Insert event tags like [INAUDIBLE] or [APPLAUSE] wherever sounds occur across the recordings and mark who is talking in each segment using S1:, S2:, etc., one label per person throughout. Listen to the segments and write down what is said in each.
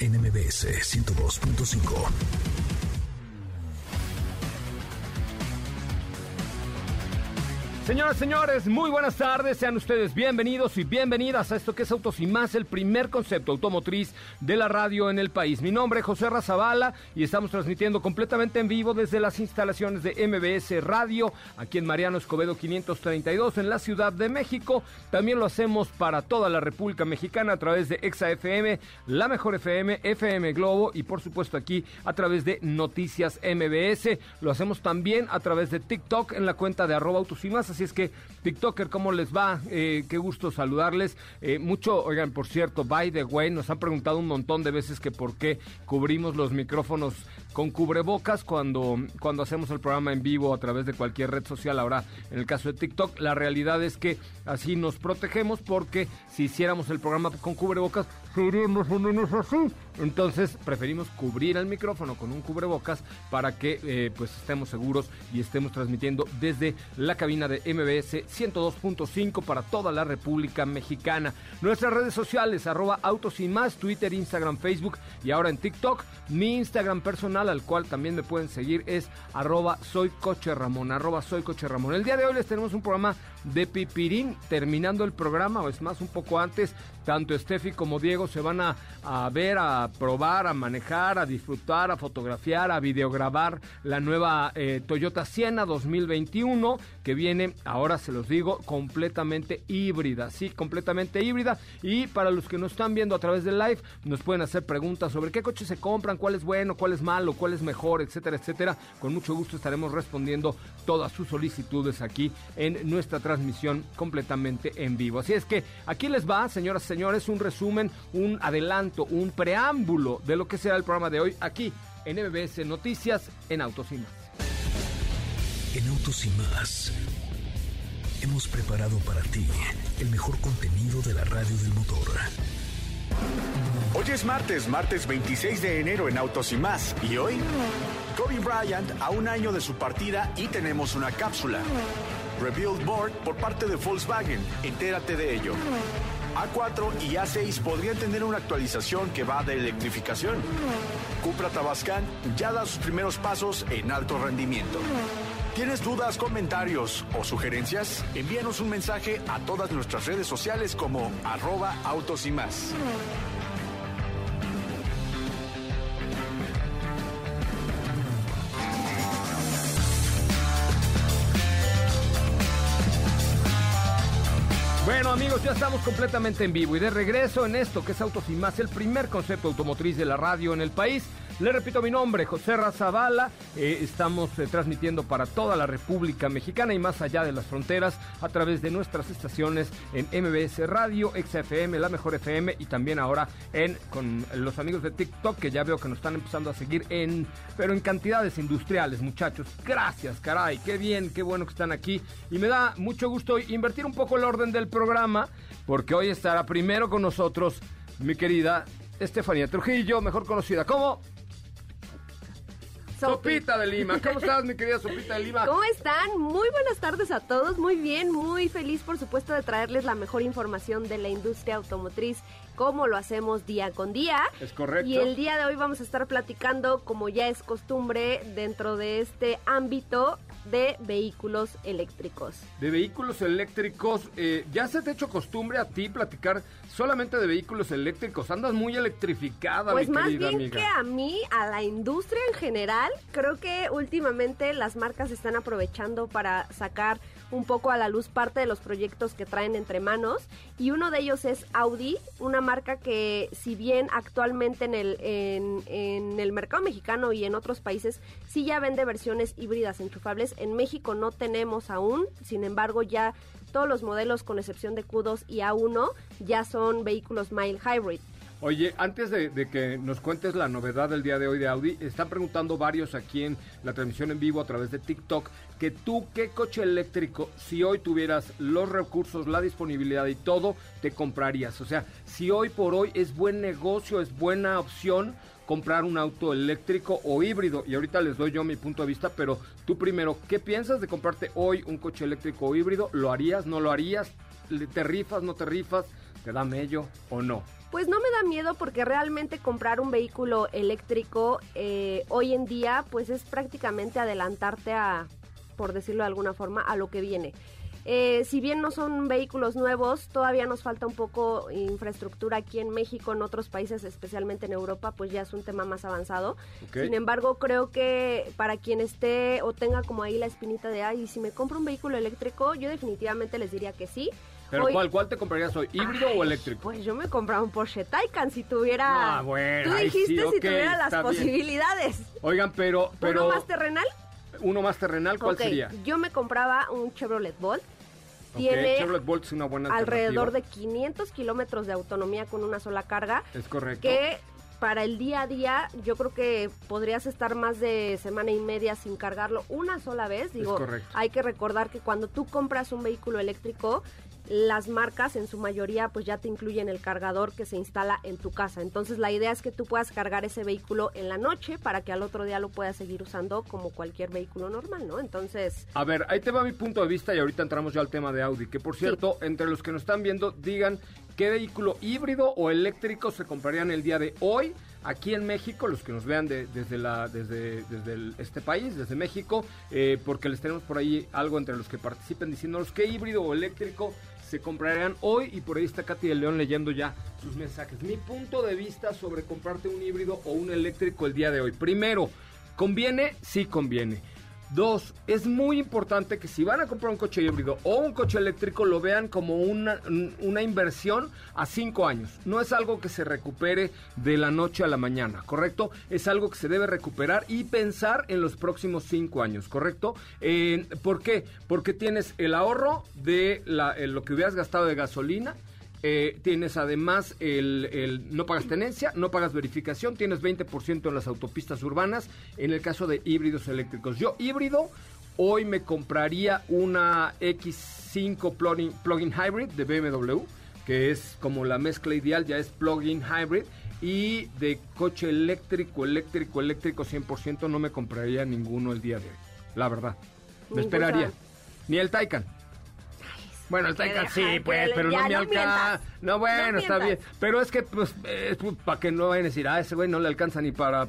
S1: NMBS 102.5.
S2: Señoras, señores, muy buenas tardes. Sean ustedes bienvenidos y bienvenidas a esto que es Autos y Más, el primer concepto automotriz de la radio en el país. Mi nombre es José Razabala y estamos transmitiendo completamente en vivo desde las instalaciones de MBS Radio, aquí en Mariano Escobedo 532, en la Ciudad de México. También lo hacemos para toda la República Mexicana a través de Exa FM, La Mejor FM, FM Globo y por supuesto aquí a través de Noticias MBS. Lo hacemos también a través de TikTok en la cuenta de arroba Autos y Más Así es que, TikToker, ¿cómo les va? Eh, qué gusto saludarles. Eh, mucho, oigan, por cierto, by the way, nos han preguntado un montón de veces que por qué cubrimos los micrófonos con cubrebocas cuando, cuando hacemos el programa en vivo a través de cualquier red social. Ahora, en el caso de TikTok, la realidad es que así nos protegemos porque si hiciéramos el programa con cubrebocas, seríamos menos así. Entonces preferimos cubrir el micrófono con un cubrebocas para que eh, pues estemos seguros y estemos transmitiendo desde la cabina de MBS 102.5 para toda la República Mexicana. Nuestras redes sociales, arroba autos y más, Twitter, Instagram, Facebook y ahora en TikTok. Mi Instagram personal, al cual también me pueden seguir, es arroba soy coche Ramón, arroba soy coche Ramón. El día de hoy les tenemos un programa de pipirín, terminando el programa, o es más, un poco antes, tanto Steffi como Diego se van a, a ver, a probar, a manejar, a disfrutar, a fotografiar, a videograbar la nueva eh, Toyota Siena 2021, que viene, ahora se los digo, completamente híbrida, sí, completamente híbrida. Y para los que nos están viendo a través del live, nos pueden hacer preguntas sobre qué coche se compran, cuál es bueno, cuál es malo, cuál es mejor, etcétera, etcétera. Con mucho gusto estaremos respondiendo todas sus solicitudes aquí en nuestra transmisión completamente en vivo. Así es que aquí les va, señoras y señores, un resumen, un adelanto, un preámbulo de lo que será el programa de hoy aquí en MBS Noticias en Autos y Más.
S1: En Autos y Más hemos preparado para ti el mejor contenido de la radio del motor.
S3: Hoy es martes, martes 26 de enero en Autos y Más. ¿Y hoy? Kobe Bryant a un año de su partida y tenemos una cápsula. Rebuild Board por parte de Volkswagen. Entérate de ello. A4 y A6 podrían tener una actualización que va de electrificación. Cupra Tabascan ya da sus primeros pasos en alto rendimiento. ¿Tienes dudas, comentarios o sugerencias? Envíanos un mensaje a todas nuestras redes sociales como arroba autos y más.
S2: Amigos, ya estamos completamente en vivo y de regreso en esto que es Autos y Más, el primer concepto automotriz de la radio en el país. Le repito mi nombre, José Razabala. Eh, estamos eh, transmitiendo para toda la República Mexicana y más allá de las fronteras a través de nuestras estaciones en MBS Radio, XFM, La Mejor FM y también ahora en con los amigos de TikTok que ya veo que nos están empezando a seguir en, pero en cantidades industriales, muchachos. Gracias, caray, qué bien, qué bueno que están aquí y me da mucho gusto invertir un poco el orden del programa porque hoy estará primero con nosotros mi querida Estefanía Trujillo, mejor conocida como Sopita de Lima. ¿Cómo estás, mi querida Sopita de Lima?
S4: ¿Cómo están? Muy buenas tardes a todos. Muy bien, muy feliz, por supuesto, de traerles la mejor información de la industria automotriz como lo hacemos día con día.
S2: Es correcto.
S4: Y el día de hoy vamos a estar platicando, como ya es costumbre, dentro de este ámbito de vehículos eléctricos.
S2: De vehículos eléctricos, eh, ya se te ha hecho costumbre a ti platicar solamente de vehículos eléctricos. Andas muy electrificada,
S4: Pues
S2: mi
S4: más
S2: querida
S4: bien
S2: amiga.
S4: que a mí, a la industria en general, creo que últimamente las marcas están aprovechando para sacar un poco a la luz parte de los proyectos que traen entre manos y uno de ellos es Audi, una marca que si bien actualmente en el, en, el mercado mexicano y en otros países sí ya vende versiones híbridas enchufables, en México no tenemos aún, sin embargo ya todos los modelos con excepción de Q2 y A1 ya son vehículos mild hybrid.
S2: Oye, antes de, que nos cuentes la novedad del día de hoy de Audi, están preguntando varios aquí en la transmisión en vivo a través de TikTok que tú qué coche eléctrico, si hoy tuvieras los recursos, la disponibilidad y todo, te comprarías. O sea, si hoy por hoy es buen negocio, es buena opción comprar un auto eléctrico o híbrido. Y ahorita les doy yo mi punto de vista, pero tú primero, ¿qué piensas de comprarte hoy un coche eléctrico o híbrido? ¿Lo harías? ¿No lo harías? ¿Te rifas? ¿No te rifas? ¿Te da mello o no?
S4: Pues no me da miedo porque realmente comprar un vehículo eléctrico eh, hoy en día pues es prácticamente adelantarte a, por decirlo de alguna forma, a lo que viene. Eh, si bien no son vehículos nuevos, todavía nos falta un poco infraestructura aquí en México, en otros países, especialmente en Europa, pues ya es un tema más avanzado. Sin embargo, creo que para quien esté o tenga como ahí la espinita de, ay, si me compro un vehículo eléctrico, yo definitivamente les diría que sí.
S2: ¿Pero
S4: Hoy-
S2: ¿cuál, cuál te comprarías hoy? ¿Híbrido o eléctrico?
S4: Pues yo me compraba un Porsche Taycan si tuviera.
S2: Ah, bueno,
S4: Tú
S2: sí,
S4: dijiste si tuviera las
S2: bien.
S4: posibilidades.
S2: Oigan, pero... pero
S4: ¿Uno más terrenal?
S2: uno más terrenal, ¿cuál sería?
S4: Yo me compraba un Chevrolet Bolt.
S2: Ok,
S4: Tiene
S2: Chevrolet Bolt es una buena
S4: alrededor de
S2: alternativa.
S4: 500 kilómetros de autonomía con una sola carga.
S2: Es correcto.
S4: Que para el día a día yo creo que podrías estar más de semana y media sin cargarlo una sola vez. Digo,
S2: correcto.
S4: hay que recordar que cuando tú compras un vehículo eléctrico, las marcas en su mayoría pues ya te incluyen el cargador que se instala en tu casa. Entonces la idea es que tú puedas cargar ese vehículo en la noche para que al otro día lo puedas seguir usando como cualquier vehículo normal, ¿no? Entonces,
S2: A ver, ahí te va mi punto de vista y ahorita entramos ya al tema de Audi. Que por cierto, entre los que nos están viendo, digan qué vehículo híbrido o eléctrico se comprarían el día de hoy aquí en México, los que nos vean de- desde, la, desde, desde el- este país, desde México, eh, porque les tenemos por ahí algo entre los que participen diciéndonos qué híbrido o eléctrico se comprarían hoy y por ahí está Katy de León leyendo ya sus mensajes. Mi punto de vista sobre comprarte un híbrido o un eléctrico el día de hoy. Primero, ¿conviene? Sí conviene. Dos, es muy importante que si van a comprar un coche híbrido o un coche eléctrico lo vean como una, una inversión a cinco años. No es algo que se recupere de la noche a la mañana, ¿correcto? Es algo que se debe recuperar y pensar en los próximos cinco años, ¿correcto? Eh, ¿Por qué? Porque tienes el ahorro de la- eh, lo que hubieras gastado de gasolina, eh, tienes además el, el- no pagas tenencia, no pagas verificación, tienes 20% en las autopistas urbanas, en el caso de híbridos eléctricos. Yo híbrido, hoy me compraría una X5 plug-in, hybrid de BMW, que es como la mezcla ideal, ya es plug-in hybrid. Y de coche eléctrico, eléctrico, eléctrico 100% no me compraría ninguno el día de hoy, la verdad. Me esperaría. Ni el Taycan. Bueno, el
S4: que
S2: Taycan
S4: deja
S2: sí, pues, pero
S4: ya,
S2: no me
S4: no
S2: alcanza. No, bueno,
S4: No
S2: está bien. Pero es que, pues, para que no vayan a decir, ah, ese güey no le alcanza ni para.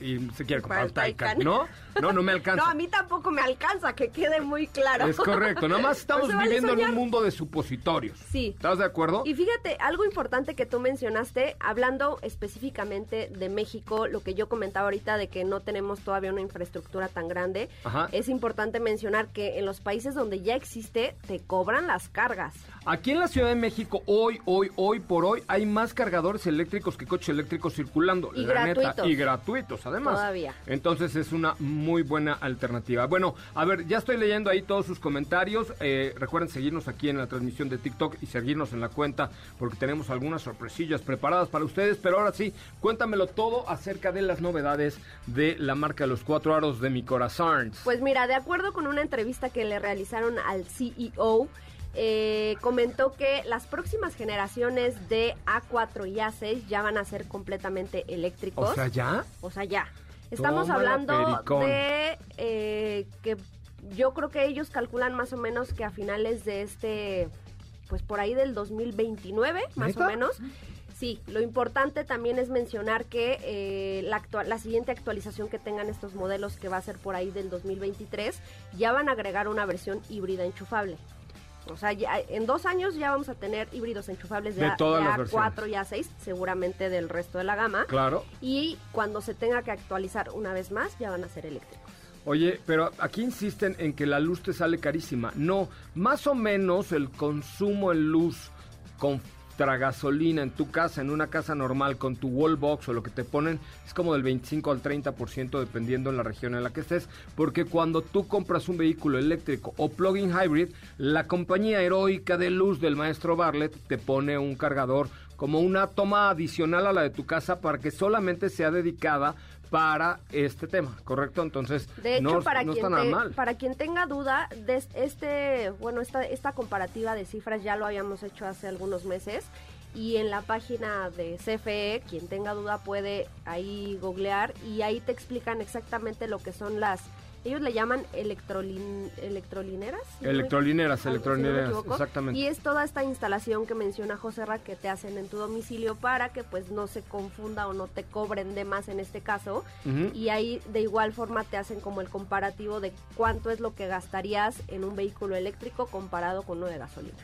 S2: Y se quiere comprar un Taycan. ¿no? No, no me alcanza.
S4: no, a mí tampoco me alcanza, que quede muy claro.
S2: Es correcto. Nada más [LAUGHS] estamos
S4: vale
S2: viviendo en un mundo de supositorios.
S4: Sí.
S2: ¿Estás de acuerdo?
S4: Y fíjate, algo importante que tú mencionaste, hablando específicamente de México, lo que yo comentaba ahorita de que no tenemos todavía una infraestructura tan grande,
S2: Ajá.
S4: es importante mencionar que en los países donde ya existe, te cobran las cargas.
S2: Aquí en la Ciudad de México, hoy, hoy, hoy por hoy, hay más cargadores eléctricos que coches eléctricos circulando.
S4: Y
S2: la neta.
S4: gratuitos.
S2: Y gratuitos, además.
S4: Todavía.
S2: Entonces es una muy buena alternativa. Bueno, a ver, ya estoy leyendo ahí todos sus comentarios. Eh, recuerden seguirnos aquí en la transmisión de TikTok y seguirnos en la cuenta porque tenemos algunas sorpresillas preparadas para ustedes. Pero ahora sí, cuéntamelo todo acerca de las novedades de la marca de los cuatro aros de mi corazón.
S4: Pues mira, de acuerdo con una entrevista que le realizaron al CEO, eh, comentó que las próximas generaciones de A4 y A6 ya van a ser completamente eléctricos.
S2: o sea, ya.
S4: O sea, ya. Estamos
S2: Tómala,
S4: hablando
S2: pericón.
S4: de eh, que yo creo que ellos calculan más o menos que a finales de este, pues por ahí del 2029, más
S2: ¿Neta?
S4: o menos, Sí, lo importante también es mencionar que eh, la, actual, la siguiente actualización que tengan estos modelos, que va a ser por ahí del 2023, ya van a agregar una versión híbrida enchufable. O sea, ya, en dos años ya vamos a tener híbridos enchufables de,
S2: De
S4: A-
S2: todas
S4: de
S2: las versiones.
S4: A4 y A6, seguramente del resto de la gama.
S2: Claro.
S4: Y cuando se tenga que actualizar una vez más, ya van a ser eléctricos.
S2: Oye, pero aquí insisten en que la luz te sale carísima. No, más o menos el consumo en luz contra gasolina en tu casa, en una casa normal, con tu wall box o lo que te ponen, es como del 25 al 30% dependiendo en la región en la que estés. Porque cuando tú compras un vehículo eléctrico o plug-in hybrid, la compañía heroica de luz del maestro Bartlett te pone un cargador como una toma adicional a la de tu casa para que solamente sea dedicada para este tema, ¿correcto? Entonces,
S4: De hecho,
S2: no,
S4: para,
S2: no
S4: quien
S2: está nada
S4: te-
S2: mal.
S4: para quien tenga duda, de es- este, bueno, esta, esta comparativa de cifras ya lo habíamos hecho hace algunos meses y en la página de CFE, quien tenga duda puede ahí googlear y ahí te explican exactamente lo que son las, ellos le llaman electrolin, electrolineras. no
S2: Electrolineras,
S4: algo, si no me
S2: electrolineras, exactamente.
S4: Y es toda esta instalación que menciona José Ra que te hacen en tu domicilio para que pues no se confunda o no te cobren de más en este caso. Y ahí de igual forma te hacen como el comparativo de cuánto es lo que gastarías en un vehículo eléctrico comparado con uno de gasolina.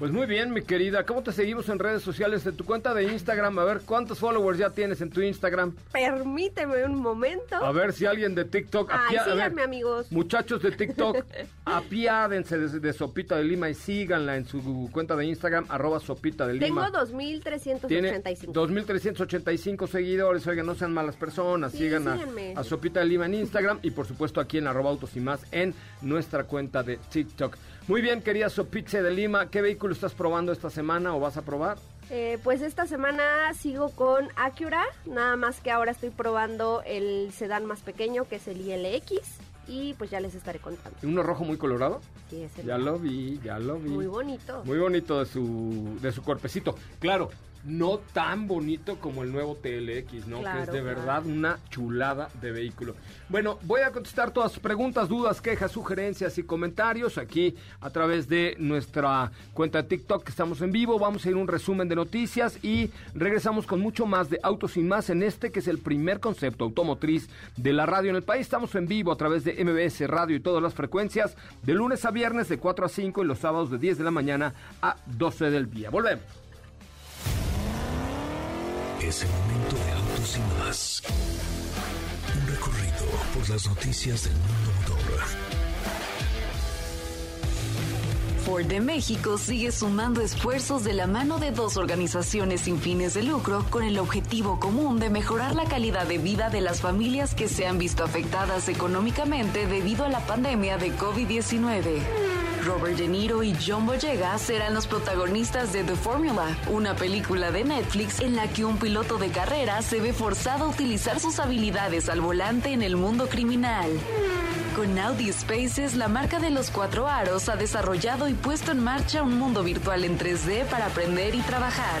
S2: Pues muy bien, mi querida. ¿Cómo te seguimos en redes sociales? En tu cuenta de Instagram. A ver, ¿cuántos followers ya tienes en tu Instagram?
S4: Permíteme un momento.
S2: A ver si alguien de TikTok...
S4: Ay,
S2: apia- a ver,
S4: síganme amigos.
S2: Muchachos de TikTok, [LAUGHS] apiádense de, de Sopita de Lima y síganla en su cuenta de Instagram, arroba Sopita de
S4: Tengo
S2: Lima.
S4: 2.385.
S2: Tiene 2.385 seguidores. Oigan, no sean malas personas.
S4: Sí,
S2: Sigan a,
S4: síganme.
S2: a Sopita de Lima en Instagram y, por supuesto, aquí en arroba autos y más en nuestra cuenta de TikTok. Muy bien, querida Sopita de Lima. ¿Qué vehículo estás probando esta semana o vas a probar?
S4: Eh, pues esta semana sigo con Acura, nada más que ahora estoy probando el sedán más pequeño que es el ILX y pues ya les estaré contando.
S2: ¿Uno rojo muy colorado?
S4: Sí, es el
S2: Ya lo vi, ya lo vi.
S4: muy bonito.
S2: Muy bonito de su, de su cuerpecito. Claro, no tan bonito como el nuevo TLX, ¿no? que es de
S4: claro.
S2: verdad una chulada de vehículo. Bueno, voy a contestar todas sus preguntas, dudas, quejas, sugerencias y comentarios aquí a través de nuestra cuenta de TikTok que estamos en vivo. Vamos a ir a un resumen de noticias y regresamos con mucho más de Autos y Más en este que es el primer concepto automotriz de la radio en el país. Estamos en vivo a través de MBS Radio y todas las frecuencias de lunes a viernes de 4 a 5 y los sábados de 10 de la mañana a 12 del día. Volvemos.
S1: Es el momento de autos y más. Un recorrido por las noticias del mundo motor.
S5: Ford de México sigue sumando esfuerzos de la mano de dos organizaciones sin fines de lucro con el objetivo común de mejorar la calidad de vida de las familias que se han visto afectadas económicamente debido a la pandemia de COVID-19. Robert De Niro y John Boyega serán los protagonistas de The Formula, una película de Netflix en la que un piloto de carrera se ve forzado a utilizar sus habilidades al volante en el mundo criminal. Con Audi Spaces, la marca de los cuatro aros ha desarrollado y puesto en marcha un mundo virtual en 3D para aprender y trabajar.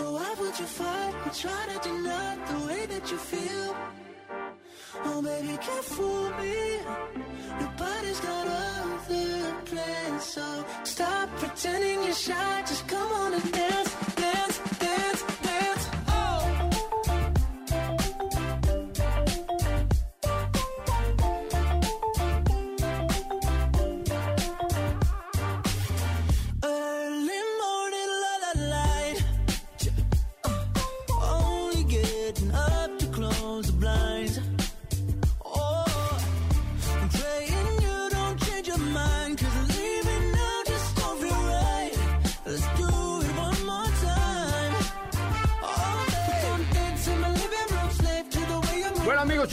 S6: Would you fight? You try to deny the way that you feel. Oh, baby, can't fool me. Nobody's got other plans, so stop pretending you're shy. Just come on and dance,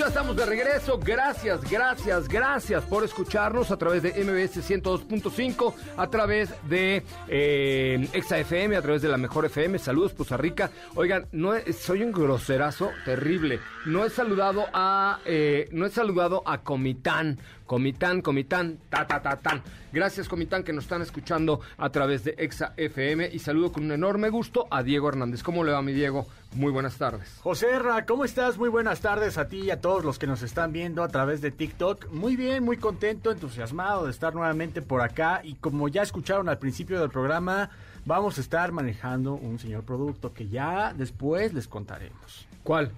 S2: estamos de regreso. Gracias, gracias, gracias por escucharnos a través de MBS 102.5, a través de eh, Exa FM, a través de la Mejor FM. Saludos, Poza Rica. Oigan, soy un groserazo terrible. No he saludado a, eh, no he saludado a Comitán. Comitán, Comitán, ta, ta, ta, tan. Gracias, Comitán, que nos están escuchando a través de Exa FM. Y saludo con un enorme gusto a Diego Hernández. ¿Cómo le va, mi Diego? Muy buenas tardes.
S7: José Ra, ¿cómo estás? Muy buenas tardes a ti y a todos los que nos están viendo a través de TikTok. Muy bien, muy contento, entusiasmado de estar nuevamente por acá. Y como ya escucharon al principio del programa, vamos a estar manejando un señor producto que ya después les contaremos.
S2: ¿Cuál?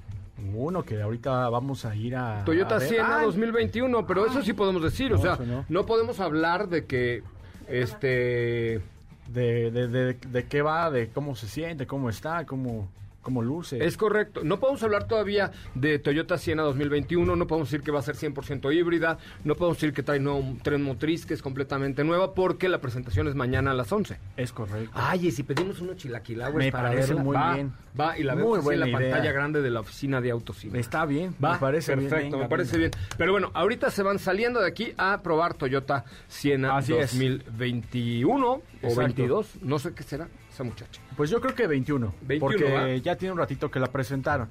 S7: Uno que ahorita vamos a ir a...
S2: Toyota
S7: a ver.
S2: Siena
S7: Ay,
S2: 2021, pero eso sí podemos decir, o sea,
S7: no.
S2: no podemos hablar de que este
S7: De, de, de, de qué va, de cómo se siente, cómo está, cómo, cómo luce.
S2: es correcto. No podemos hablar todavía de Toyota Siena 2021, no podemos decir que va a ser 100% híbrida, no podemos decir que trae nuevo tren motriz que es completamente nueva porque la presentación es mañana a las 11.
S7: Es correcto.
S2: Ay, y si pedimos unos chilaquilahues
S7: Me
S2: para
S7: parece
S2: verla,
S7: muy
S2: va,
S7: bien.
S2: Va, y la
S7: Muy
S2: vemos en la
S7: idea.
S2: pantalla grande de la oficina de Autocine.
S7: Está bien,
S2: Va,
S7: me parece bien.
S2: perfecto,
S7: venga,
S2: me parece
S7: venga.
S2: bien. Pero bueno, ahorita se van saliendo de aquí a probar Toyota Siena
S7: Así es.
S2: 2021 o
S7: Exacto.
S2: 22, no sé qué será esa muchacha.
S7: Pues yo creo que 21.
S2: 21,
S7: porque
S2: ¿va?
S7: ya tiene un ratito que la presentaron.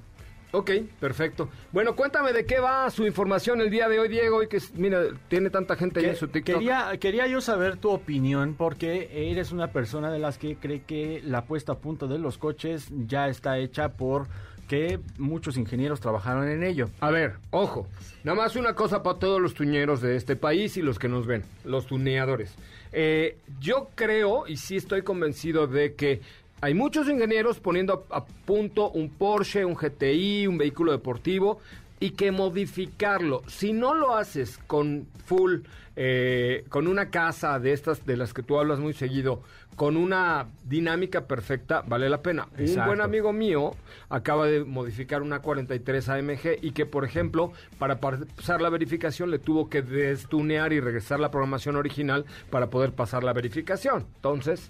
S2: Ok, perfecto. Bueno, cuéntame de qué va su información el día de hoy, Diego, y que mira, tiene tanta gente ahí en su TikTok.
S7: Quería, quería yo saber tu opinión porque eres una persona de las que cree que la puesta a punto de los coches ya está hecha por que muchos ingenieros trabajaron en ello.
S2: A ver, ojo, nada más una cosa para todos los tuñeros de este país y los que nos ven, los tuneadores. Eh, yo creo y sí estoy convencido de que hay muchos ingenieros poniendo a, punto un Porsche, un GTI, un vehículo deportivo y que modificarlo, si no lo haces con full, eh, con una casa de estas de las que tú hablas muy seguido, con una dinámica perfecta, vale la pena. Un buen amigo mío acaba de modificar una 43 AMG y que, por ejemplo, para pasar la verificación le tuvo que destunear y regresar la programación original para poder pasar la verificación. Entonces,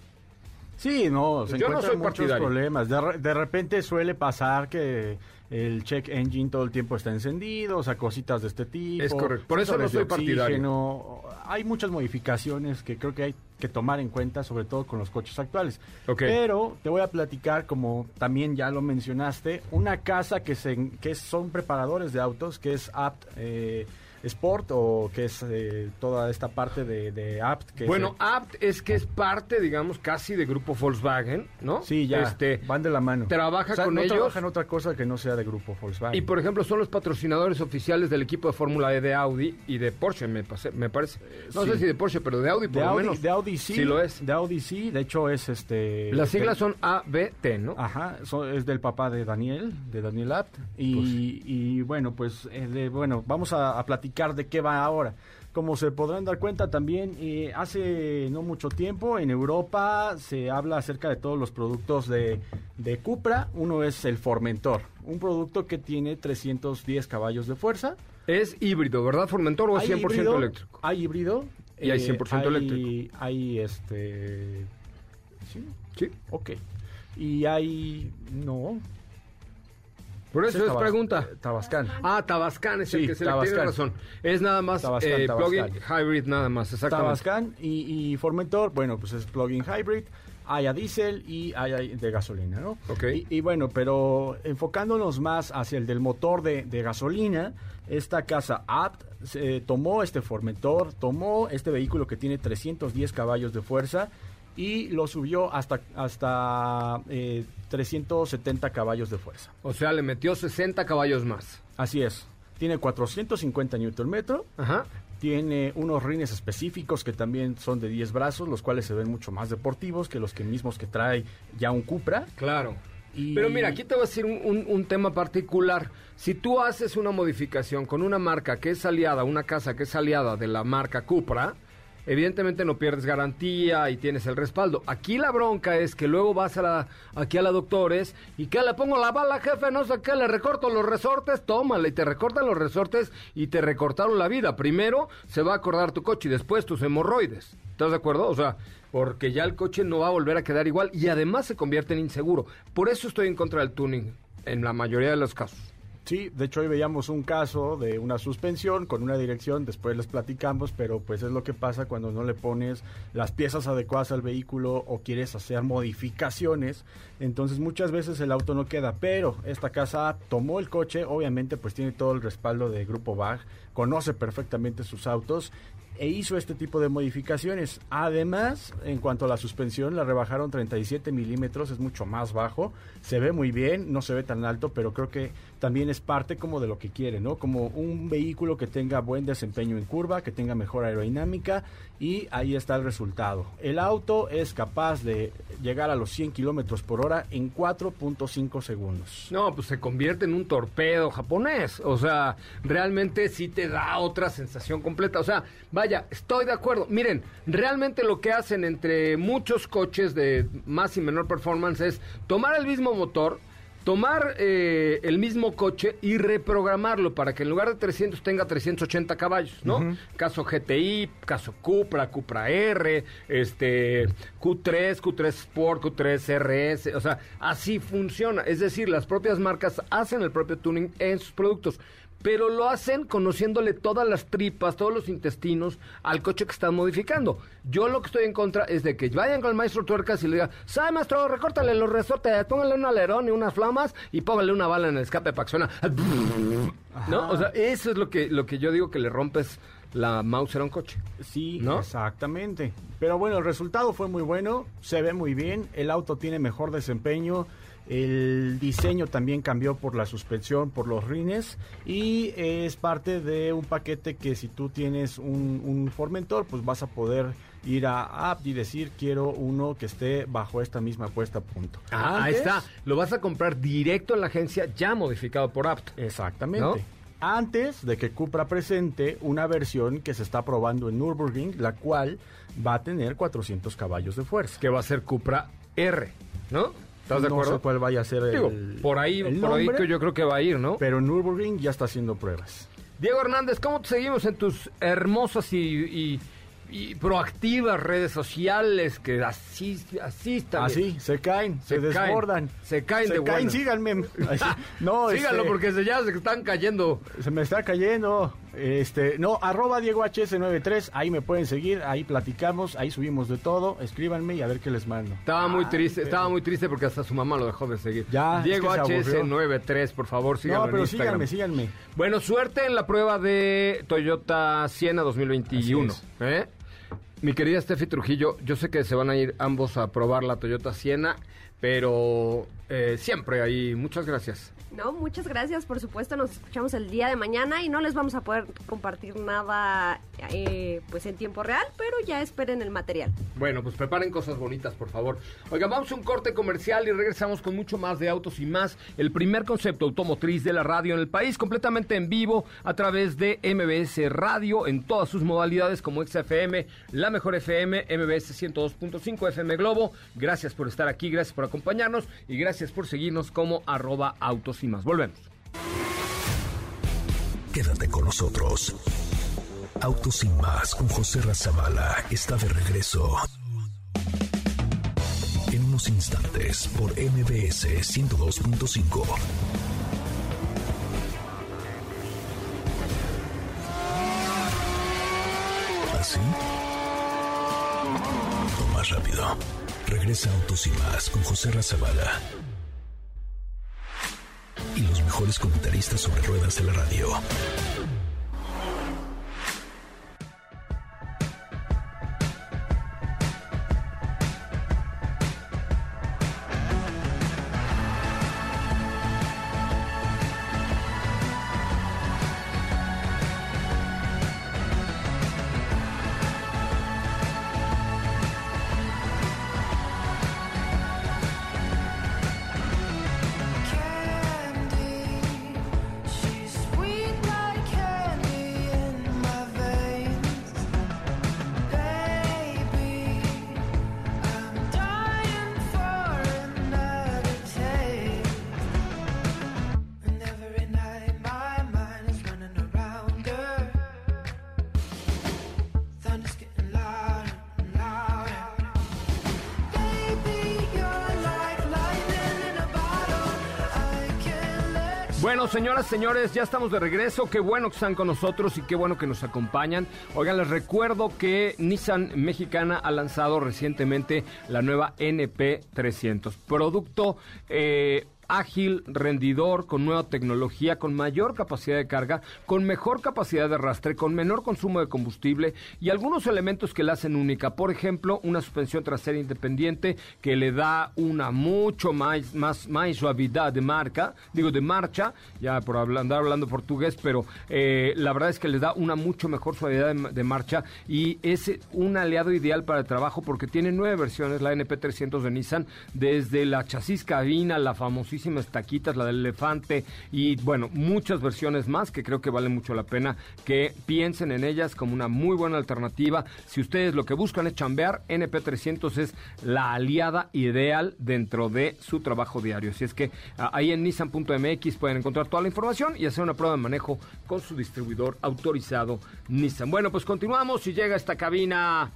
S7: Sí, no, se
S2: Yo no
S7: encuentran
S2: soy
S7: muchos problemas. De, re- de repente suele pasar que el check engine todo el tiempo está encendido, o sea, cositas de este tipo.
S2: Es correcto. Por eso no soy partidario.
S7: oxígeno. Hay muchas modificaciones que creo que hay que tomar en cuenta, sobre todo con los coches actuales. Pero te voy a platicar, como también ya lo mencionaste, una casa que, se, que son preparadores de autos, que es Apt eh, Sport, o que es eh, toda esta parte de, de Apt. Que
S2: bueno, Apt es que es parte, digamos, casi de grupo Volkswagen, ¿no?
S7: Sí, ya,
S2: Este,
S7: van de la mano.
S2: trabaja
S7: O sea,
S2: con
S7: no
S2: ellos.
S7: trabajan otra cosa que no sea de grupo Volkswagen.
S2: Y por ejemplo, son los patrocinadores oficiales del equipo de Fórmula E de Audi y de Porsche, me, pase- me parece. No
S7: sí.
S2: sé si de Porsche, pero de Audi por
S7: de
S2: lo
S7: Audi,
S2: menos.
S7: de Audi sí.
S2: Sí lo es.
S7: De Audi sí, de hecho es este...
S2: Las siglas son A, B, T, ¿no?
S7: Ajá, so- es del papá de Daniel, de Daniel Apt. Y,
S2: Pues
S7: y bueno, pues eh, de- bueno, vamos a, a platicar de qué va ahora. Como se podrán dar cuenta también, eh, hace no mucho tiempo en Europa se habla acerca de todos los productos de, de Cupra. Uno es el Formentor, un producto que tiene 310 caballos de fuerza.
S2: Es híbrido, ¿verdad, Formentor? ¿O es
S7: Hay
S2: 100%
S7: híbrido,
S2: eléctrico?
S7: Hay híbrido.
S2: Y hay 100%
S7: hay-
S2: eléctrico.
S7: Hay este... Sí,
S2: Sí.
S7: ok. Y hay... No.
S2: Por eso es
S7: Tabas-
S2: pregunta.
S7: eh, Tabascan.
S2: Ah, Tabascan es el que se le tiene razón. Es nada más
S7: Tabascan,
S2: eh, plug-in hybrid, nada más, exactamente.
S7: Tabascan y, y Formentor, bueno, pues es plug-in hybrid. Hay a diésel y hay, de gasolina, ¿no?
S2: Ok.
S7: Y, y bueno, pero enfocándonos más hacia el del motor de, de gasolina, esta casa Apt se tomó este Formentor, tomó este vehículo que tiene 310 caballos de fuerza y lo subió hasta, hasta eh, 370 caballos de fuerza.
S2: O sea, le metió 60 caballos más.
S7: Así es. Tiene 450 Nm,
S2: Ajá.
S7: tiene unos rines específicos que también son de 10 brazos, los cuales se ven mucho más deportivos que los que mismos que trae ya un Cupra.
S2: Claro.
S7: Y-
S2: Pero mira, aquí te voy a decir un, un- un tema particular. Si tú haces una modificación con una marca que es aliada, una casa que es aliada de la marca Cupra, evidentemente no pierdes garantía y tienes el respaldo. Aquí la bronca es que luego vas a la, aquí a la doctores y que le pongo la bala, jefe, no sé qué, le recorto los resortes, tómale, y te recortan los resortes y te recortaron la vida. Primero se va a acordar tu coche y después tus hemorroides. ¿Estás de acuerdo? O sea, porque ya el coche no va a volver a quedar igual y además se convierte en inseguro. Por eso estoy en contra del tuning, en la mayoría de los casos.
S7: Sí, de hecho hoy veíamos un caso de una suspensión con una dirección, después les platicamos, pero pues es lo que pasa cuando no le pones las piezas adecuadas al vehículo o quieres hacer modificaciones, entonces muchas veces el auto no queda, pero esta casa tomó el coche, obviamente pues tiene todo el respaldo de Grupo BAG, conoce perfectamente sus autos e hizo este tipo de modificaciones. Además, en cuanto a la suspensión, la rebajaron 37 milímetros, es mucho más bajo, se ve muy bien, no se ve tan alto, pero creo que también es parte como de lo que quiere, ¿no? Como un vehículo que tenga buen desempeño en curva, que tenga mejor aerodinámica y ahí está el resultado. El auto es capaz de llegar a los 100 kilómetros por hora en 4.5 segundos.
S2: No, pues se convierte en un torpedo japonés. O sea, realmente sí te da otra sensación completa. O sea, vaya, estoy de acuerdo. Miren, realmente lo que hacen entre muchos coches de más y menor performance es tomar el mismo motor, tomar eh, el mismo coche y reprogramarlo para que en lugar de 300 tenga 380 caballos, ¿no? Caso GTI, caso Cupra, Cupra R, este Q3, Q3 Sport, Q3 RS, o sea, así funciona. Es decir, las propias marcas hacen el propio tuning en sus productos. Pero lo hacen conociéndole todas las tripas, todos los intestinos al coche que están modificando. Yo lo que estoy en contra es de que vayan con el maestro tuercas y le digan, ¿sabe maestro? Recórtale los resortes, póngale un alerón y unas flamas y póngale una bala en el escape para que suena. ¿No? O sea, eso es lo que, lo que yo digo que le rompes la mouse a un coche.
S7: Sí,
S2: ¿No?
S7: exactamente. Pero bueno, el resultado fue muy bueno, se ve muy bien, el auto tiene mejor desempeño, el diseño también cambió por la suspensión, por los rines y es parte de un paquete que si tú tienes un, un Formentor, pues vas a poder ir a App y decir quiero uno que esté bajo esta misma puesta a punto.
S2: Ah, ahí está. Lo vas a comprar directo en la agencia ya modificado por Apt.
S7: Exactamente.
S2: ¿No?
S7: Antes de que Cupra presente una versión que se está probando en Nürburgring, la cual va a tener 400 caballos de fuerza.
S2: Que va a ser Cupra R, ¿no? ¿Estás de
S7: no
S2: acuerdo?
S7: sé cuál vaya a ser el,
S2: Digo, por ahí,
S7: el
S2: por ahí
S7: nombre,
S2: que yo creo que va a ir, ¿no?
S7: pero Nürburgring ya está haciendo pruebas.
S2: Diego Hernández, ¿cómo te seguimos en tus hermosas y, y- y proactivas redes sociales que así, así están?
S7: Así, se caen, se,
S2: Se caen,
S7: desbordan.
S2: se caen de
S7: caen,
S2: buenas.
S7: síganme. [LAUGHS] No,
S2: Síganlo
S7: este,
S2: porque se, ya se están cayendo.
S7: se me está cayendo. Este, no, arroba Diego HS93, ahí me pueden seguir, ahí platicamos, ahí subimos de todo, escríbanme y a ver qué les mando.
S2: Estaba muy
S7: Ah,
S2: triste,
S7: pero-
S2: estaba muy triste porque hasta su mamá lo dejó de seguir.
S7: Ya, es
S2: Diego
S7: que se aburrió.
S2: HS93, por favor, síganlo
S7: No, pero
S2: en Instagram.
S7: síganme, síganme.
S2: Bueno, suerte en la prueba de Toyota Siena 2021.
S7: Así
S2: ¿eh? Mi querida Steffi Trujillo, yo sé que se van a ir ambos a probar la Toyota Siena, pero eh, siempre ahí. Muchas gracias.
S4: No, muchas gracias, por supuesto, nos escuchamos el día de mañana y no les vamos a poder compartir nada eh, pues en tiempo real, pero ya esperen el material.
S2: Bueno, pues preparen cosas bonitas, por favor. Oigan, vamos a un corte comercial y regresamos con mucho más de autos y más. El primer concepto automotriz de la radio en el país, completamente en vivo a través de MBS Radio en todas sus modalidades como XFM, la mejor FM, MBS 102.5 FM Globo. Gracias por estar aquí, gracias por acompañarnos y gracias por seguirnos como arroba autos y más. Volvemos.
S1: Quédate con nosotros. Autos sin más con José Razabala está de regreso. En unos instantes por MBS 102.5. ¿Así? O más rápido. Regresa Autos y más con José Razabala. Y los mejores comentaristas sobre ruedas de la radio.
S2: Bueno, señoras, señores, ya estamos de regreso. Qué bueno que están con nosotros y qué bueno que nos acompañan. Oigan, les recuerdo que Nissan Mexicana ha lanzado recientemente la nueva NP300. Producto eh, ágil, rendidor, con nueva tecnología, con mayor capacidad de carga, con mejor capacidad de arrastre, con menor consumo de combustible y algunos elementos que la hacen única. Por ejemplo, una suspensión trasera independiente que le da una mucho más, más, más suavidad de marca, digo de marcha, ya por andar hablando portugués, pero eh, la verdad es que le da una mucho mejor suavidad de, de marcha y es un aliado ideal para el trabajo porque tiene nueve versiones, la NP300 de Nissan, desde la chasis cabina, la famosísima estaquitas, la del elefante y bueno, muchas versiones más que creo que vale mucho la pena que piensen en ellas como una muy buena alternativa. Si ustedes lo que buscan es chambear, NP300 es la aliada ideal dentro de su trabajo diario. Así es que ah, ahí en nissan.mx pueden encontrar toda la información y hacer una prueba de manejo con su distribuidor autorizado Nissan. Bueno, pues continuamos y llega esta cabina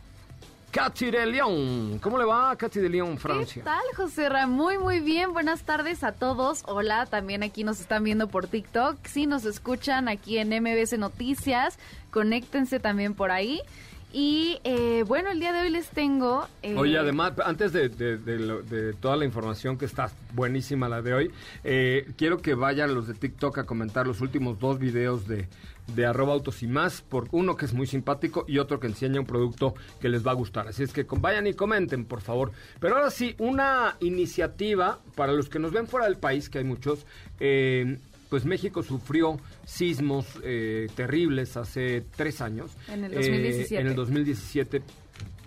S2: Katy de León. ¿Cómo le va Katy de León, Francia?
S8: ¿Qué tal, José Ra? Muy, muy bien. Buenas tardes a todos. Hola, también aquí nos están viendo por TikTok. Si nos escuchan aquí en MBC Noticias, conéctense también por ahí. Y eh, bueno, el día de hoy les tengo... eh,
S2: Oye, además, antes de, de- de lo- de toda la información que está buenísima la de hoy, eh, quiero que vayan los de TikTok a comentar los últimos dos videos de, de arroba autos y más, por uno que es muy simpático y otro que enseña un producto que les va a gustar. Así es que vayan y comenten, por favor. Pero ahora sí, una iniciativa para los que nos ven fuera del país, que hay muchos, eh, pues México sufrió sismos eh, terribles hace tres años.
S8: En el
S2: Eh,
S8: 2017.
S2: en el 2017.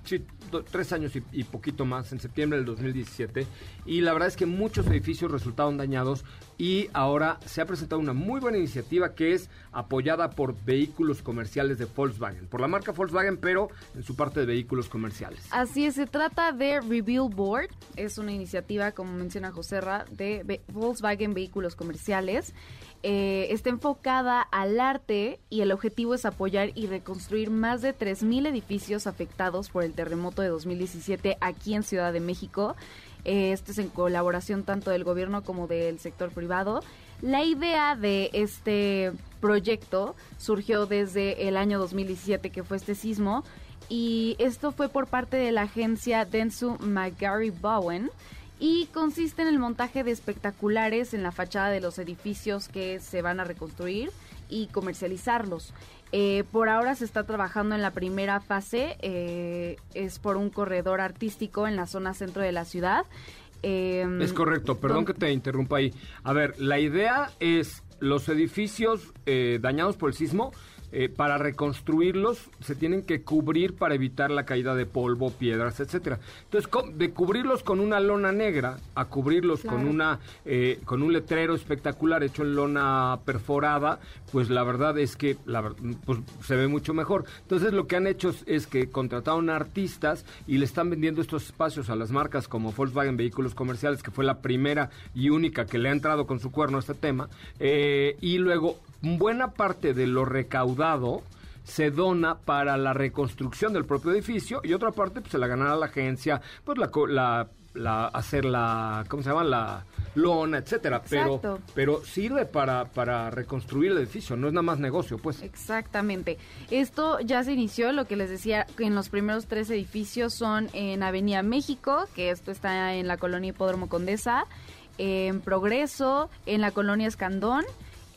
S2: Sí, tres años y, poquito más, en septiembre del 2017. Y la verdad es que muchos edificios resultaron dañados y ahora se ha presentado una muy buena iniciativa que es apoyada por vehículos comerciales de Volkswagen, por la marca Volkswagen, pero en su parte de vehículos comerciales.
S8: Así es, se trata de Reveal Board. Es una iniciativa, como menciona José Ra, de Volkswagen Vehículos Comerciales. Eh, está enfocada al arte y el objetivo es apoyar y reconstruir más de 3.000 edificios afectados por el terremoto de 2017 aquí en Ciudad de México. Eh, esto es en colaboración tanto del gobierno como del sector privado. La idea de este proyecto surgió desde el año 2017 que fue este sismo y esto fue por parte de la agencia Densu McGarry Bowen y consiste en el montaje de espectaculares en la fachada de los edificios que se van a reconstruir y comercializarlos. Eh, por ahora se está trabajando en la primera fase, eh, es por un corredor artístico en la zona centro de la ciudad. Eh,
S2: Es correcto, perdón que te interrumpa ahí. A ver, la idea es los edificios eh, dañados por el sismo, eh, para reconstruirlos se tienen que cubrir para evitar la caída de polvo, piedras, etcétera. Entonces, de cubrirlos con una lona negra a cubrirlos con una eh, con un letrero espectacular hecho en lona perforada, pues la verdad es que la pues, se ve mucho mejor. Entonces, lo que han hecho es, que contrataron artistas y le están vendiendo estos espacios a las marcas como Volkswagen Vehículos Comerciales, que fue la primera y única que le ha entrado con su cuerno a este tema. Eh, y luego, buena parte de lo recaudado se dona para la reconstrucción del propio edificio y otra parte pues se la ganará la agencia, pues la, la, la hacer la, ¿cómo se llama? La lona, etcétera. Pero,
S8: Exacto.
S2: pero sirve para, para reconstruir el edificio, no es nada más negocio, pues.
S8: Exactamente. Esto ya se inició, lo que les decía, que en los primeros tres edificios son en Avenida México, que esto está en la colonia Hipódromo Condesa, en Progreso, en la colonia Escandón,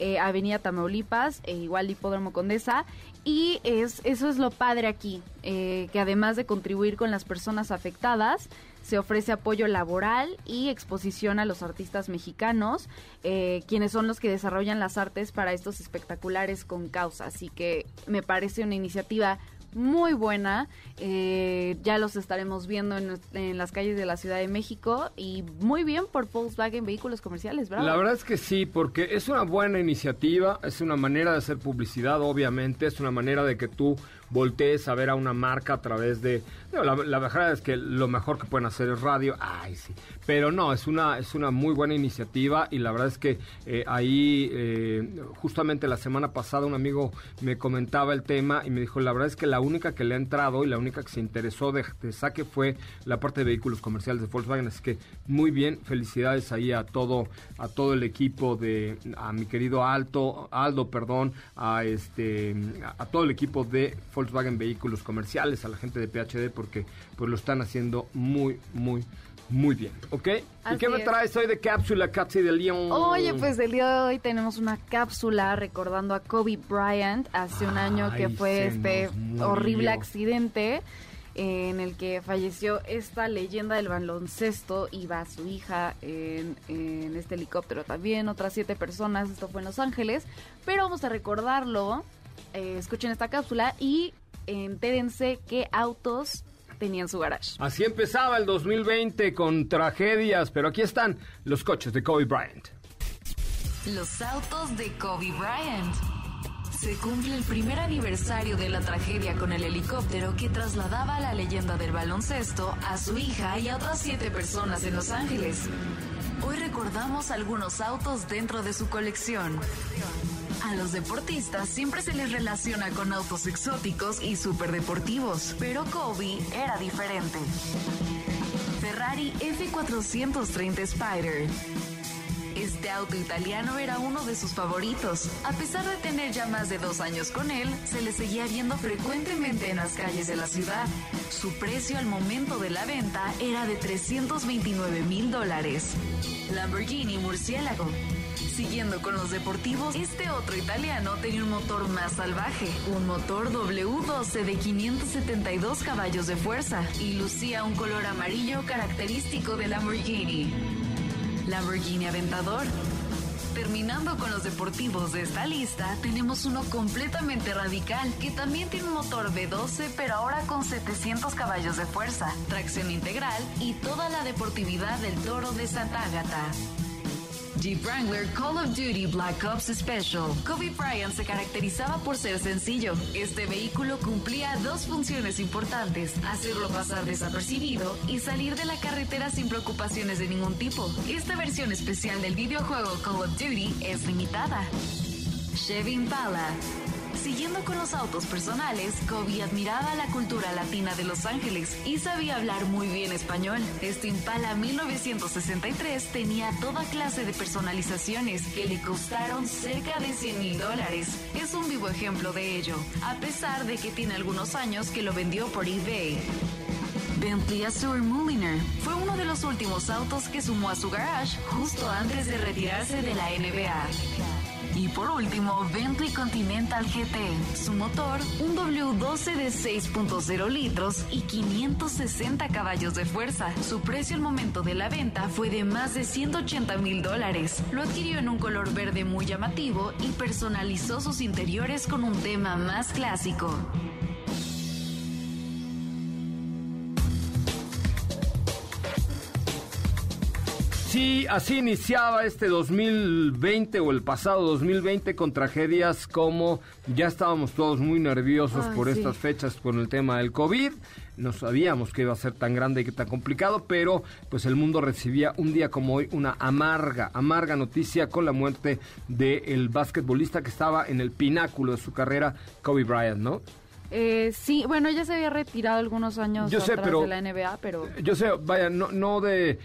S8: eh, Avenida Tamaulipas, e igual Hipódromo Condesa. Y es, eso es lo padre aquí, eh, que además de contribuir con las personas afectadas, se ofrece apoyo laboral y exposición a los artistas mexicanos, eh, quienes son los que desarrollan las artes para estos espectaculares con causa. Así que me parece una iniciativa muy buena. eh, ya los estaremos viendo en, las calles de la Ciudad de México y muy bien por Volkswagen Vehículos Comerciales, ¿verdad?
S2: La verdad es que sí, porque es una buena iniciativa, es una manera de hacer publicidad, obviamente, es una manera de que tú voltees a ver a una marca a través de... la verdad es que lo mejor que pueden hacer es radio. Ay, sí. Pero no, es una, es una muy buena iniciativa y la verdad es que eh, ahí, eh, justamente la semana pasada, un amigo me comentaba el tema y me dijo, la verdad es que la única que le ha entrado y la única que se interesó de, de saque fue la parte de vehículos comerciales de Volkswagen. Así que muy bien, felicidades ahí a todo, a todo el equipo de, a mi querido Alto, Aldo, perdón, a este, a, a todo el equipo de Volkswagen Vehículos Comerciales, a la gente de PHD, porque pues lo están haciendo muy, muy, muy bien, ¿ok? ¿Y qué me
S9: es.
S2: traes hoy de cápsula, Katsi de León?
S9: Oye, pues el día de hoy tenemos una cápsula recordando a Kobe Bryant hace un año que fue este horrible accidente eh, en el que falleció esta leyenda del baloncesto. Iba su hija en, en este helicóptero también, otras siete personas. Esto fue en Los Ángeles. Pero vamos a recordarlo. Eh, escuchen esta cápsula y entérense qué autos tenían su garage.
S2: Así empezaba el 2020 con tragedias, pero aquí están los coches de Kobe Bryant.
S8: Los autos de Kobe Bryant. Se cumple el primer aniversario de la tragedia con el helicóptero que trasladaba a la leyenda del baloncesto a su hija y a otras siete personas en Los Ángeles. Hoy recordamos algunos autos dentro de su colección. A los deportistas siempre se les relaciona con autos exóticos y superdeportivos, pero Kobe era diferente. Ferrari F430 Spider. Este auto italiano era uno de sus favoritos. A pesar de tener ya más de dos años con él, se le seguía viendo frecuentemente en las calles de la ciudad. Su precio al momento de la venta era de 329 mil dólares. Lamborghini Murciélago. Siguiendo con los deportivos, este otro italiano tenía un motor más salvaje, un motor W12 de 572 caballos de fuerza y lucía un color amarillo característico de Lamborghini. Lamborghini Aventador. Terminando con los deportivos de esta lista, tenemos uno completamente radical que también tiene un motor V12 pero ahora con 700 caballos de fuerza, tracción integral y toda la deportividad del toro de Santa Ágata. Jeep Wrangler Call of Duty Black Ops Special. Kobe Bryant se caracterizaba por ser sencillo. Este vehículo cumplía dos funciones importantes: hacerlo pasar desapercibido y salir de la carretera sin preocupaciones de ningún tipo. Esta versión especial del videojuego Call of Duty es limitada. Chevy Impala. Siguiendo con los autos personales, Kobe admiraba la cultura latina de Los Ángeles y sabía hablar muy bien español. Este Impala 1963 tenía toda clase de personalizaciones que le costaron cerca de 100 mil dólares. Es un vivo ejemplo de ello, a pesar de que tiene algunos años que lo vendió por eBay. Bentley Azure Mulliner fue uno de los últimos autos que sumó a su garage justo antes de retirarse de la NBA. Y por último, Bentley Continental GT. Su motor, un W12 de 6.0 litros y 560 caballos de fuerza. Su precio al momento de la venta fue de más de 180 mil dólares. Lo adquirió en un color verde muy llamativo y personalizó sus interiores con un tema más clásico.
S2: Sí, así iniciaba este 2020 o el pasado 2020 con tragedias como ya estábamos todos muy nerviosos
S9: Ay,
S2: por
S9: sí.
S2: estas fechas con el tema del COVID. No sabíamos que iba a ser tan grande y que tan complicado, pero pues el mundo recibía un día como hoy una amarga, amarga noticia con la muerte del basquetbolista que estaba en el pináculo de su carrera, Kobe Bryant, ¿no?
S9: Eh, sí, bueno, ya se había retirado algunos años
S2: Yo sé,
S9: atrás
S2: pero-
S9: de la NBA, pero
S2: Yo sé, vaya, no, no de,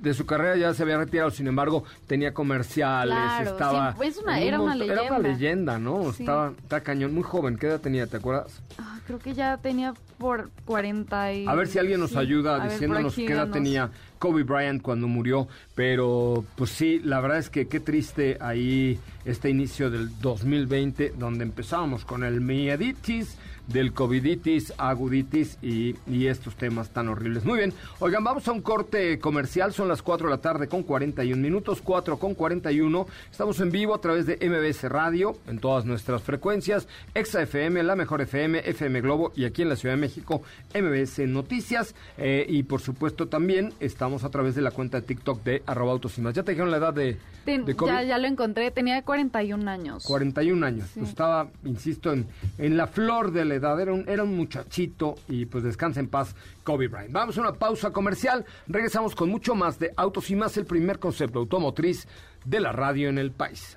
S2: de su carrera ya se había retirado, sin embargo, tenía comerciales,
S9: Claro,
S2: estaba...
S9: sí, una-
S2: un
S9: era una
S2: montón- Era una
S9: leyenda.
S2: leyenda, ¿no?
S9: Sí.
S2: Estaba, estaba cañón, muy joven, ¿qué edad tenía, te acuerdas?
S9: ah, creo que ya tenía por 40 y...
S2: A ver si alguien nos
S9: sí.
S2: ayuda
S9: A
S2: diciéndonos qué edad tenía Kobe Bryant cuando murió, pero pues sí, la verdad es que qué triste ahí este inicio del 2020, donde empezábamos con el mieditis, del coviditis, aguditis y, y estos temas tan horribles. Muy bien, oigan, vamos a un corte comercial, son las 4 de la tarde con 41 minutos, 4 con 41, estamos en vivo a través de MBS Radio, en todas nuestras frecuencias, Exa FM, La Mejor FM, FM FM Globo y aquí en la Ciudad de México, MBS Noticias. Eh, y por supuesto también estamos a través de la cuenta de TikTok de arroba autos y más. ¿Ya te dijeron la edad de,
S8: Ten-
S2: de
S8: ya, ya lo encontré, tenía 41 años.
S2: 41 años.
S8: Sí.
S2: Pues estaba, insisto, en, en la flor de la edad. Era un, era un muchachito y pues descansa en paz Kobe Bryant. Vamos a una pausa comercial. Regresamos con mucho más de Autos y más, el primer concepto automotriz de la radio en el país.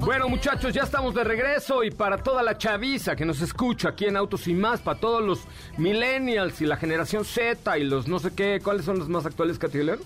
S2: Bueno, muchachos, ya estamos de regreso y para toda la chaviza que nos escucha aquí en Autos y más, para todos los millennials y la generación Z y los no sé qué, ¿cuáles son los más actuales, Catiller?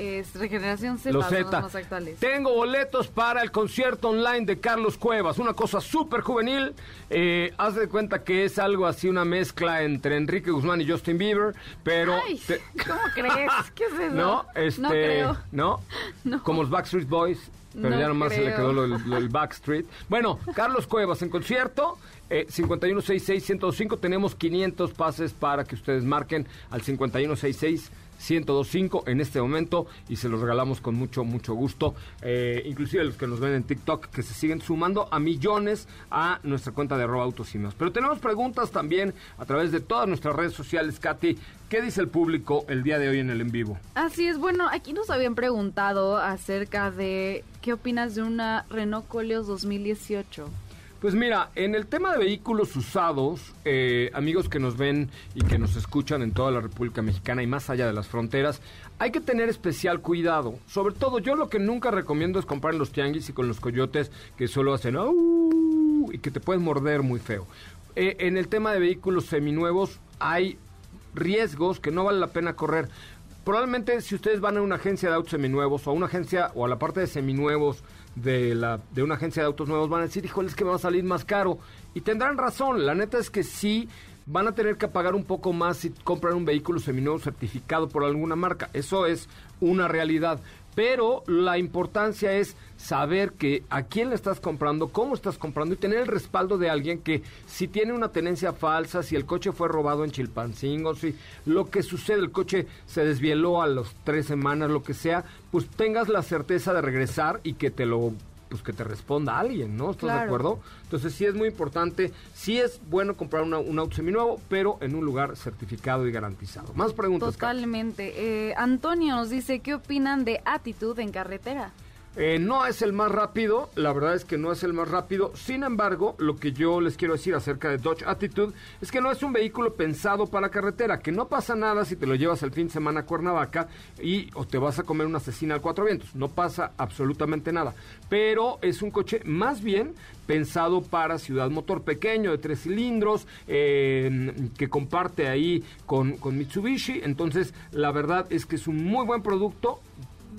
S8: Es Regeneración Z,
S2: Los
S8: son los
S2: Z.
S8: más actuales.
S2: Tengo boletos para el concierto online de Carlos Cuevas, una cosa súper juvenil. Eh, haz de cuenta que es algo así, una mezcla entre Enrique Guzmán y Justin Bieber, pero...
S8: Ay,
S2: te- [LAUGHS]
S8: ¿Cómo crees? ¿Qué es eso? [LAUGHS]
S2: No, este,
S8: No creo.
S2: ¿no? [LAUGHS]
S8: No.
S2: Como los Backstreet Boys, pero
S8: No
S2: ya nomás se le
S8: creo.
S2: quedó lo, lo del Backstreet. Bueno, Carlos Cuevas en concierto, eh, 5166-105, tenemos 500 pases para que ustedes marquen al 5166 1025 en este momento y se los regalamos con mucho, mucho gusto. Eh, inclusive los que nos ven en TikTok que se siguen sumando a millones a nuestra cuenta de arroba autos y más. Pero tenemos preguntas también a través de todas nuestras redes sociales. Katy, ¿qué dice el público el día de hoy en el en vivo?
S8: Así es, bueno, aquí nos habían preguntado acerca de qué opinas de una Renault Coleos 2018.
S2: Pues mira, en el tema de vehículos usados, eh, amigos que nos ven y que nos escuchan en toda la República Mexicana y más allá de las fronteras, hay que tener especial cuidado. Sobre todo, yo lo que nunca recomiendo es comprar en los tianguis y con los coyotes que solo hacen y que te pueden morder muy feo. Eh, en el tema de vehículos seminuevos hay riesgos que no vale la pena correr. Probablemente si ustedes van a una agencia de autos seminuevos o a una agencia o a la parte de seminuevos de, la, de una agencia de autos nuevos van a decir, híjole, es que me va a salir más caro. Y tendrán razón, la neta es que sí van a tener que pagar un poco más si compran un vehículo seminuevo certificado por alguna marca. Eso es una realidad. Pero la importancia es saber que a quién le estás comprando, cómo estás comprando y tener el respaldo de alguien que si tiene una tenencia falsa, si el coche fue robado en Chilpancingo, si lo que sucede, el coche se desvieló a las tres semanas, lo que sea, pues tengas la certeza de regresar y que te lo pues que te responda alguien, ¿no? ¿Estás de acuerdo? Entonces sí es muy importante, sí es bueno comprar una- un auto seminuevo, pero en un lugar certificado y garantizado. Más preguntas.
S8: Totalmente. Eh, Antonio nos dice, ¿qué opinan de actitud en carretera?
S2: Eh, no es el más rápido, la verdad es que no es el más rápido. Sin embargo, lo que yo les quiero decir acerca de Dodge Attitude es que no es un vehículo pensado para carretera, que no pasa nada si te lo llevas el fin de semana a Cuernavaca y o te vas a comer una asesina al cuatro vientos. No pasa absolutamente nada. Pero es un coche más bien pensado para ciudad motor pequeño de tres cilindros eh, que comparte ahí con Mitsubishi. Entonces, la verdad es que es un muy buen producto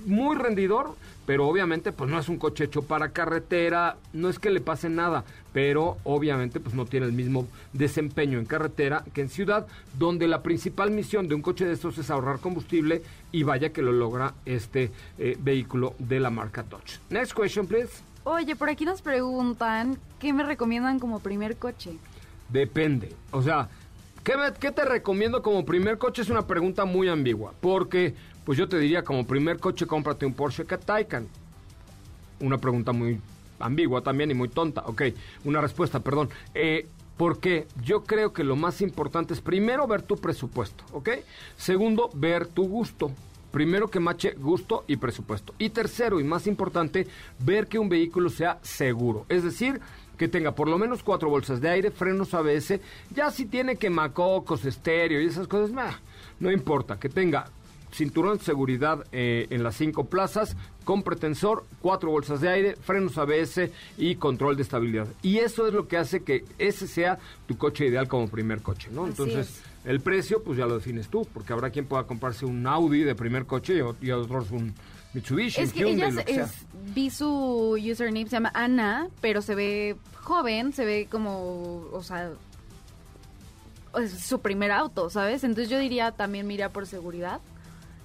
S2: muy rendidor, pero obviamente pues no es un coche hecho para carretera, no es que le pase nada, pero obviamente pues no tiene el mismo desempeño en carretera que en ciudad, donde la principal misión de un coche de estos es ahorrar combustible y vaya que lo logra este eh, vehículo de la marca Dodge. Next question, please.
S8: Oye, por aquí nos preguntan, ¿qué me recomiendan como primer coche?
S2: Depende. O sea, ¿qué, me- qué te recomiendo como primer coche? Es una pregunta muy ambigua. Porque, pues yo te diría, como primer coche, cómprate un Porsche Taycan. Una pregunta muy ambigua también y muy tonta. Ok, una respuesta, perdón. Eh, porque yo creo que lo más importante es primero ver tu presupuesto, ¿ok? Segundo, ver tu gusto. Primero que mache gusto y presupuesto. Y tercero y más importante, ver que un vehículo sea seguro. Es decir, que tenga por lo menos cuatro bolsas de aire, frenos ABS. Ya si tiene quemacocos, estéreo y esas cosas, no importa. Que tenga cinturón de seguridad eh, en las cinco plazas, con pretensor, cuatro bolsas de aire, frenos ABS y control de estabilidad. Y eso es lo que hace que ese sea tu coche ideal como primer coche, ¿no?
S8: Así
S2: Entonces, el precio, pues ya lo defines tú, porque habrá quien pueda comprarse un Audi de primer coche y, otros un Mitsubishi,
S8: Es que
S2: Hyundai,
S8: ella
S2: que
S8: es- vi su username, se llama Ana, pero se ve joven, se ve como, o sea, es su primer auto, ¿sabes? Entonces yo diría también mira por seguridad.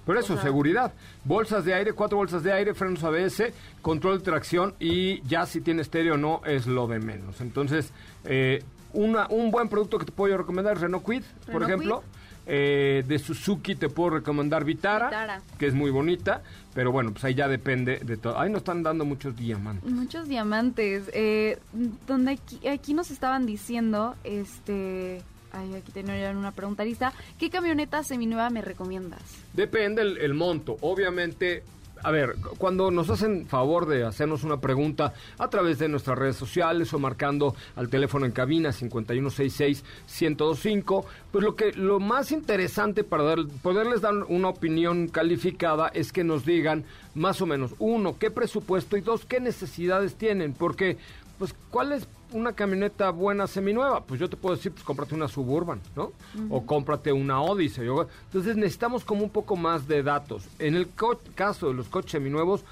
S2: Por eso,
S8: O sea-
S2: seguridad. Bolsas de aire, cuatro bolsas de aire, frenos ABS, control de tracción y ya si tiene estéreo o no es lo de menos. Entonces, eh, una, un buen producto que te puedo recomendar es Renault Kwid, por ejemplo. Eh, de Suzuki te puedo recomendar Vitara,
S8: Vitara.
S2: que es muy bonita, pero bueno, pues ahí ya depende de todo. Ahí nos están dando muchos diamantes.
S8: Muchos diamantes. Eh, donde aquí, aquí nos estaban diciendo, este, ay, aquí tenían una pregunta lista. ¿Qué camioneta seminueva me recomiendas?
S2: Depende el, monto. Obviamente, a ver, cu- cuando nos hacen favor de hacernos una pregunta a través de nuestras redes sociales o marcando al teléfono en cabina 5166-1025, pues lo que lo más interesante para dar- poderles dar una opinión calificada es que nos digan más o menos, uno, qué presupuesto y dos, qué necesidades tienen, porque pues ¿cuál es una camioneta buena seminueva? Pues yo te puedo decir, pues cómprate una Suburban, ¿no? O cómprate una Odyssey. o- Entonces necesitamos como un poco más de datos. En el caso de los coches seminuevos,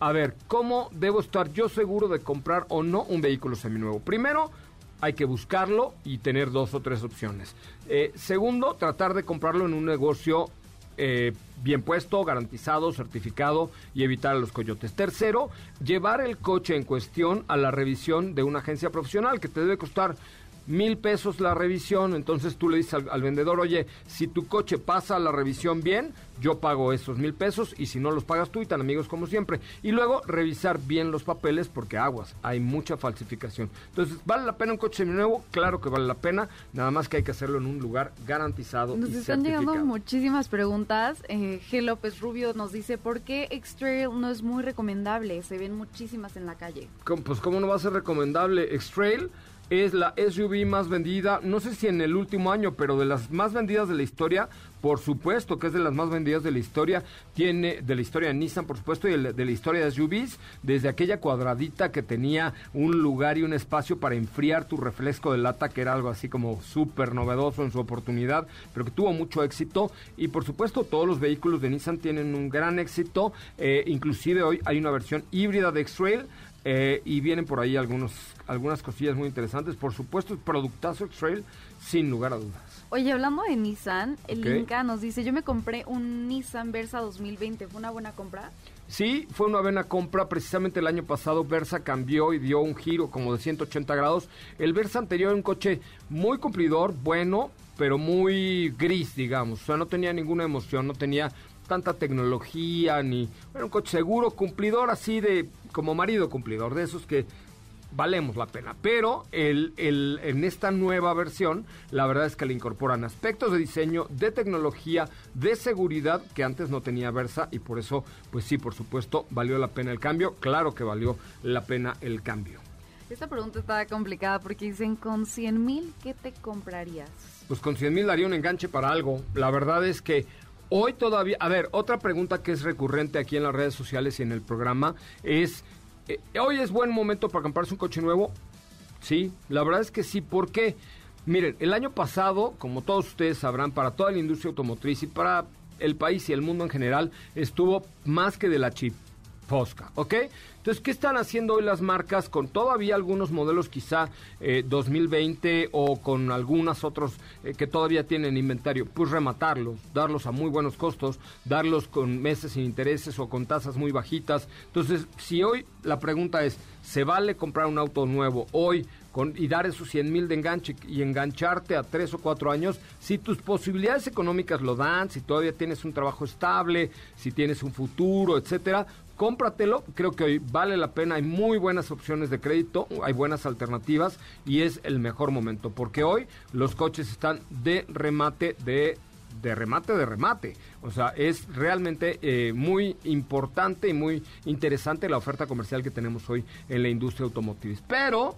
S2: a ver, ¿cómo debo estar yo seguro de comprar o no un vehículo seminuevo? Primero, hay que buscarlo y tener dos o tres opciones. Eh, segundo, tratar de comprarlo en un negocio eh, bien puesto, garantizado, certificado y evitar a los coyotes. Tercero, llevar el coche en cuestión a la revisión de una agencia profesional que te debe costar mil pesos la revisión, entonces tú le dices al, al vendedor, oye, si tu coche pasa la revisión bien, yo pago esos mil pesos y si no los pagas tú y tan amigos como siempre. Y luego revisar bien los papeles porque aguas, hay mucha falsificación. Entonces, ¿vale la pena un coche nuevo? Claro que vale la pena, nada más que hay que hacerlo en un lugar garantizado
S8: Nos
S2: y
S8: están llegando muchísimas preguntas. Eh, G. López Rubio nos dice, ¿por qué X-Trail no es muy recomendable? Se ven muchísimas en la calle.
S2: Pues cómo no va a ser recomendable. X-Trail es la SUV más vendida, no sé si en el último año, pero de las más vendidas de la historia, por supuesto que es de las más vendidas de la historia, tiene de la historia de Nissan, por supuesto, y de la, historia de SUVs, desde aquella cuadradita que tenía un lugar y un espacio para enfriar tu refresco de lata, que era algo así como súper novedoso en su oportunidad, pero que tuvo mucho éxito, y por supuesto todos los vehículos de Nissan tienen un gran éxito, eh, inclusive hoy hay una versión híbrida de X-Trail, eh, y vienen por ahí algunos, algunas cosillas muy interesantes. Por supuesto, productazo X-Trail, sin lugar a dudas.
S8: Oye, hablando de Nissan, el
S2: Ok.
S8: Inca nos dice, yo me compré un Nissan Versa 2020, ¿fue una buena compra?
S2: Sí, fue una buena compra. Precisamente el año pasado Versa cambió y dio un giro como de 180 grados. El Versa anterior era un coche muy cumplidor, bueno, pero muy gris, digamos. O sea, no tenía ninguna emoción, no tenía tanta tecnología, ni... Era un coche seguro, cumplidor, así de... como marido cumplidor, de esos que valemos la pena. Pero el, el- en esta nueva versión, la verdad es que le incorporan aspectos de diseño, de tecnología, de seguridad que antes no tenía Versa y por eso, pues sí, por supuesto, valió la pena el cambio. Claro que valió la pena el cambio.
S8: Esta pregunta está complicada porque dicen, con 100 mil, ¿qué te comprarías?
S2: Pues con 100 mil daría un enganche para algo. La verdad es que hoy todavía... A ver, otra pregunta que es recurrente aquí en las redes sociales y en el programa es... eh, ¿Hoy es buen momento para comprarse un coche nuevo? Sí, la verdad es que sí. ¿Por qué? Miren, el año pasado, como todos ustedes sabrán, para toda la industria automotriz y para el país y el mundo en general, estuvo más que de la chip. Fosca, ¿ok? Entonces, ¿qué están haciendo hoy las marcas con todavía algunos modelos quizá eh, 2020 o con algunos otros eh, que todavía tienen inventario? Pues rematarlos, darlos a muy buenos costos, darlos con meses sin intereses o con tasas muy bajitas. Entonces, si hoy la pregunta es, ¿se vale comprar un auto nuevo hoy con, y dar esos 100 mil de enganche y engancharte a tres o cuatro años, si tus posibilidades económicas lo dan, si todavía tienes un trabajo estable, si tienes un futuro, etcétera, cómpratelo. Creo que hoy vale la pena, hay muy buenas opciones de crédito, hay buenas alternativas y es el mejor momento, porque hoy los coches están de remate de de remate de remate. O sea, es realmente eh, muy importante y muy interesante la oferta comercial que tenemos hoy en la industria automotriz. Pero,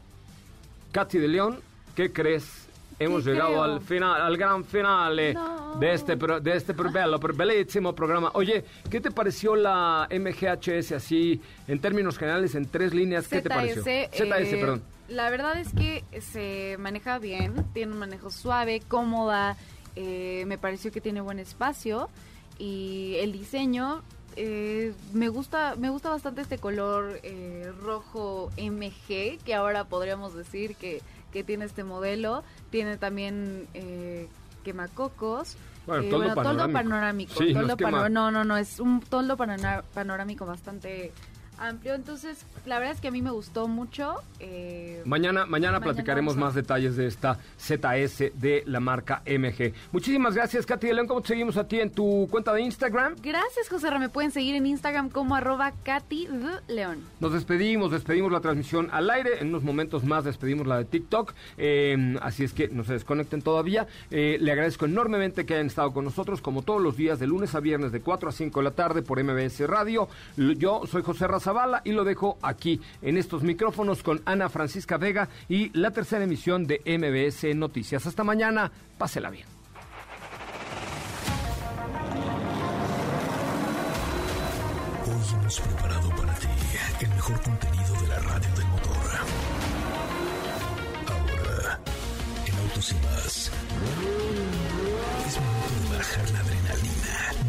S2: Katy de León, ¿qué crees? Hemos
S8: ¿Qué
S2: llegado
S8: creo?
S2: al final, al gran finale
S8: No.
S2: de este pro- de este pro- bello, bellísimo programa. Oye, ¿qué te pareció la MGHS así en términos generales en tres líneas? ¿Qué te pareció?
S8: ZS,
S2: ZS,
S8: eh,
S2: perdón.
S8: La verdad es que se maneja bien, tiene un manejo suave, cómoda, eh, me pareció que tiene buen espacio y el diseño eh, me gusta me gusta bastante este color eh, rojo MG que ahora podríamos decir que, que tiene este modelo tiene también eh, quemacocos
S2: Bueno,
S8: eh,
S2: toldo
S8: toldo
S2: panorámico.
S8: panorámico
S2: Sí, no quema-
S8: no no no es un toldo panorámico bastante amplio entonces la verdad es que a mí me gustó mucho eh,
S2: Mañana, mañana
S8: Mañana
S2: platicaremos más detalles de esta ZS de la marca MG. Muchísimas gracias, Katy de León. ¿Cómo te seguimos a ti en tu cuenta de Instagram?
S8: Gracias, José. Me pueden seguir en Instagram como arroba Katy. León.
S2: Nos despedimos, despedimos la transmisión al aire. En unos momentos más despedimos la de TikTok. Eh, así es que no se desconecten todavía. Eh, le agradezco enormemente que hayan estado con nosotros, como todos los días, de lunes a viernes, de 4 a 5 de la tarde por MBS Radio. Yo soy José Razabala y lo dejo aquí en estos micrófonos con Ana Francisca Vega y la tercera emisión de MBS Noticias. Hasta mañana. Pásela bien.
S1: Hoy hemos preparado para ti el mejor contenido de la radio del motor. Ahora, en Autos y más, es momento de bajar la